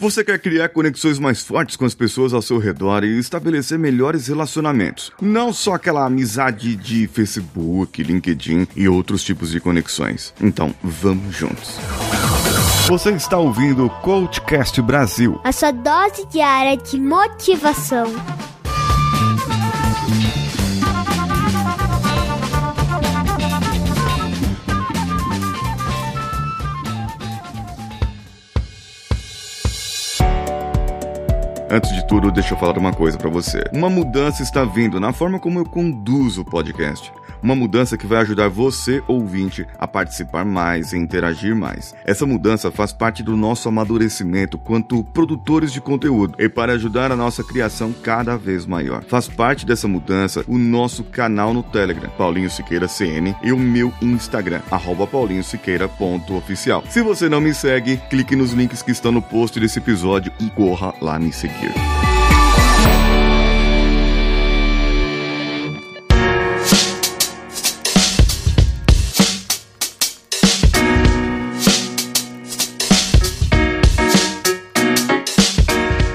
Você quer criar conexões mais fortes com as pessoas ao seu redor e estabelecer melhores relacionamentos. Não só aquela amizade de Facebook, LinkedIn e outros tipos de conexões. Então, vamos juntos. Você está ouvindo o Coachcast Brasil. A sua dose diária de motivação. Antes de tudo, deixa eu falar uma coisa para você. Uma mudança está vindo na forma como eu conduzo o podcast. Uma mudança que vai ajudar você, ouvinte, a participar mais e interagir mais. Essa mudança faz parte do nosso amadurecimento quanto produtores de conteúdo e para ajudar a nossa criação cada vez maior. Faz parte dessa mudança o nosso canal no Telegram, Paulinho Siqueira CN, e o meu Instagram, arroba paulinhosiqueira.oficial. Se você não me segue, clique nos links que estão no post desse episódio e corra lá me seguir.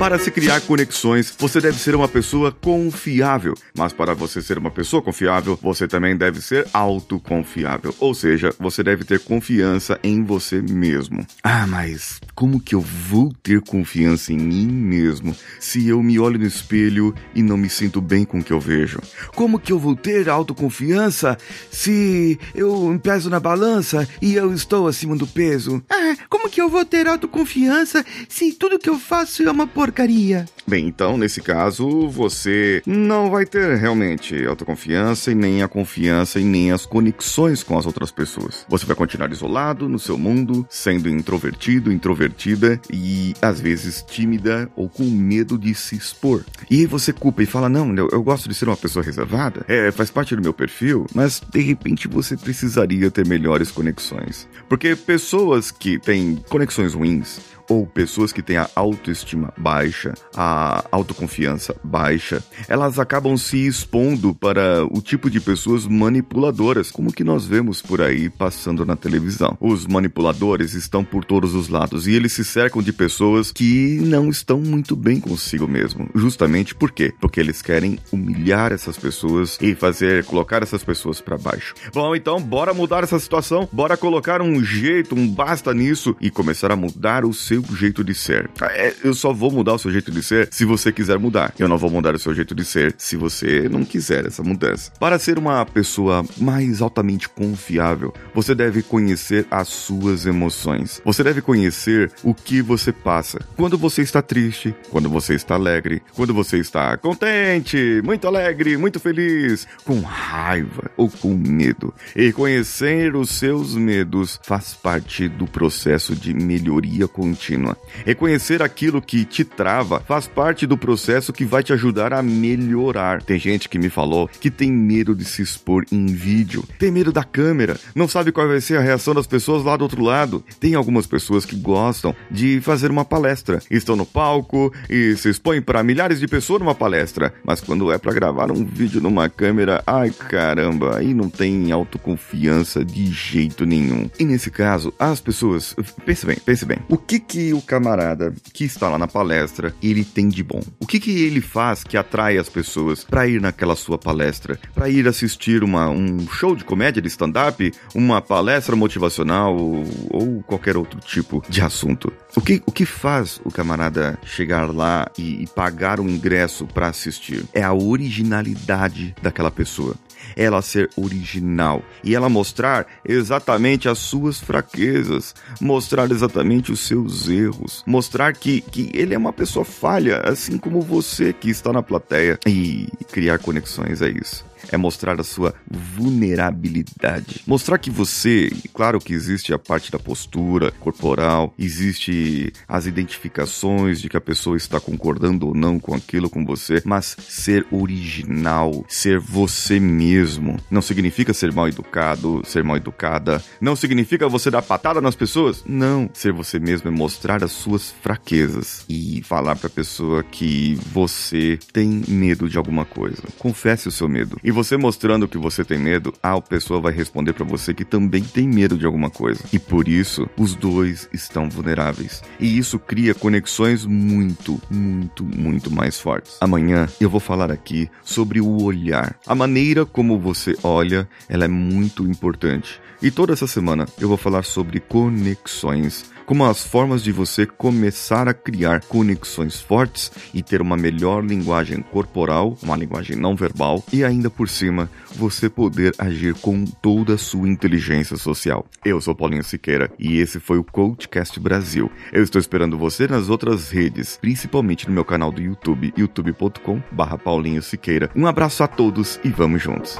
Para se criar conexões, você deve ser uma pessoa confiável. Mas para você ser uma pessoa confiável, você também deve ser autoconfiável. Ou seja, você deve ter confiança em você mesmo. Ah, mas como que eu vou ter confiança em mim mesmo se eu me olho no espelho e não me sinto bem com o que eu vejo? Como que eu vou ter autoconfiança se eu peso na balança e eu estou acima do peso? Ah, como que eu vou ter autoconfiança se tudo que eu faço é uma porcaria? Bem, então, nesse caso, você não vai ter realmente autoconfiança e nem a confiança e nem as conexões com as outras pessoas. Você vai continuar isolado no seu mundo, sendo introvertido, introvertida e às vezes tímida ou com medo de se expor. E aí você culpa e fala: Não, eu, eu gosto de ser uma pessoa reservada, é, faz parte do meu perfil, mas de repente você precisaria ter melhores conexões. Porque pessoas que têm conexões ruins, ou pessoas que têm a autoestima baixa, a autoconfiança baixa, elas acabam se expondo para o tipo de pessoas manipuladoras, como que nós vemos por aí passando na televisão. Os manipuladores estão por todos os lados e eles se cercam de pessoas que não estão muito bem consigo mesmo. Justamente por quê? Porque eles querem humilhar essas pessoas e fazer colocar essas pessoas para baixo. Bom, então bora mudar essa situação, bora colocar um jeito, um basta nisso e começar a mudar o seu seu jeito de ser. É, eu só vou mudar o seu jeito de ser se você quiser mudar. Eu não vou mudar o seu jeito de ser se você não quiser essa mudança. Para ser uma pessoa mais altamente confiável, você deve conhecer as suas emoções. Você deve conhecer o que você passa. Quando você está triste, quando você está alegre, quando você está contente, muito alegre, muito feliz, com raiva ou com medo. E conhecer os seus medos faz parte do processo de melhoria contínua contínua. Reconhecer aquilo que te trava faz parte do processo que vai te ajudar a melhorar. Tem gente que me falou que tem medo de se expor em vídeo, tem medo da câmera, não sabe qual vai ser a reação das pessoas lá do outro lado. Tem algumas pessoas que gostam de fazer uma palestra, estão no palco e se expõem para milhares de pessoas numa palestra, mas quando é para gravar um vídeo numa câmera, ai caramba, aí não tem autoconfiança de jeito nenhum. E nesse caso, as pessoas, pense bem, pense bem, o que que o camarada que está lá na palestra ele tem de bom? O que que ele faz que atrai as pessoas para ir naquela sua palestra, para ir assistir uma, um show de comédia de stand-up, uma palestra motivacional ou, ou, qualquer outro tipo de assunto? O que, o que faz o camarada chegar lá e, e pagar o ingresso para assistir? É a originalidade daquela pessoa ela ser original e ela mostrar exatamente as suas fraquezas, mostrar exatamente os seus erros, mostrar que, que ele é uma pessoa falha, assim como você que está na plateia. E criar conexões é isso é mostrar a sua vulnerabilidade. Mostrar que você, claro que existe a parte da postura corporal, existe as identificações de que a pessoa está concordando ou não com aquilo com você, mas ser original, ser você mesmo, não significa ser mal educado, ser mal educada, não significa você dar patada nas pessoas. Não, ser você mesmo é mostrar as suas fraquezas e falar para a pessoa que você tem medo de alguma coisa. Confesse o seu medo. E você mostrando que você tem medo, a pessoa vai responder para você que também tem medo de alguma coisa. E por isso, os dois estão vulneráveis. E isso cria conexões muito, muito, muito mais fortes. Amanhã eu vou falar aqui sobre o olhar. A maneira como você olha, ela é muito importante. E toda essa semana eu vou falar sobre conexões como as formas de você começar a criar conexões fortes e ter uma melhor linguagem corporal, uma linguagem não verbal e ainda por cima você poder agir com toda a sua inteligência social. Eu sou Paulinho Siqueira e esse foi o Coachcast Brasil. Eu estou esperando você nas outras redes, principalmente no meu canal do YouTube, youtube.com/paulinho Siqueira. Um abraço a todos e vamos juntos.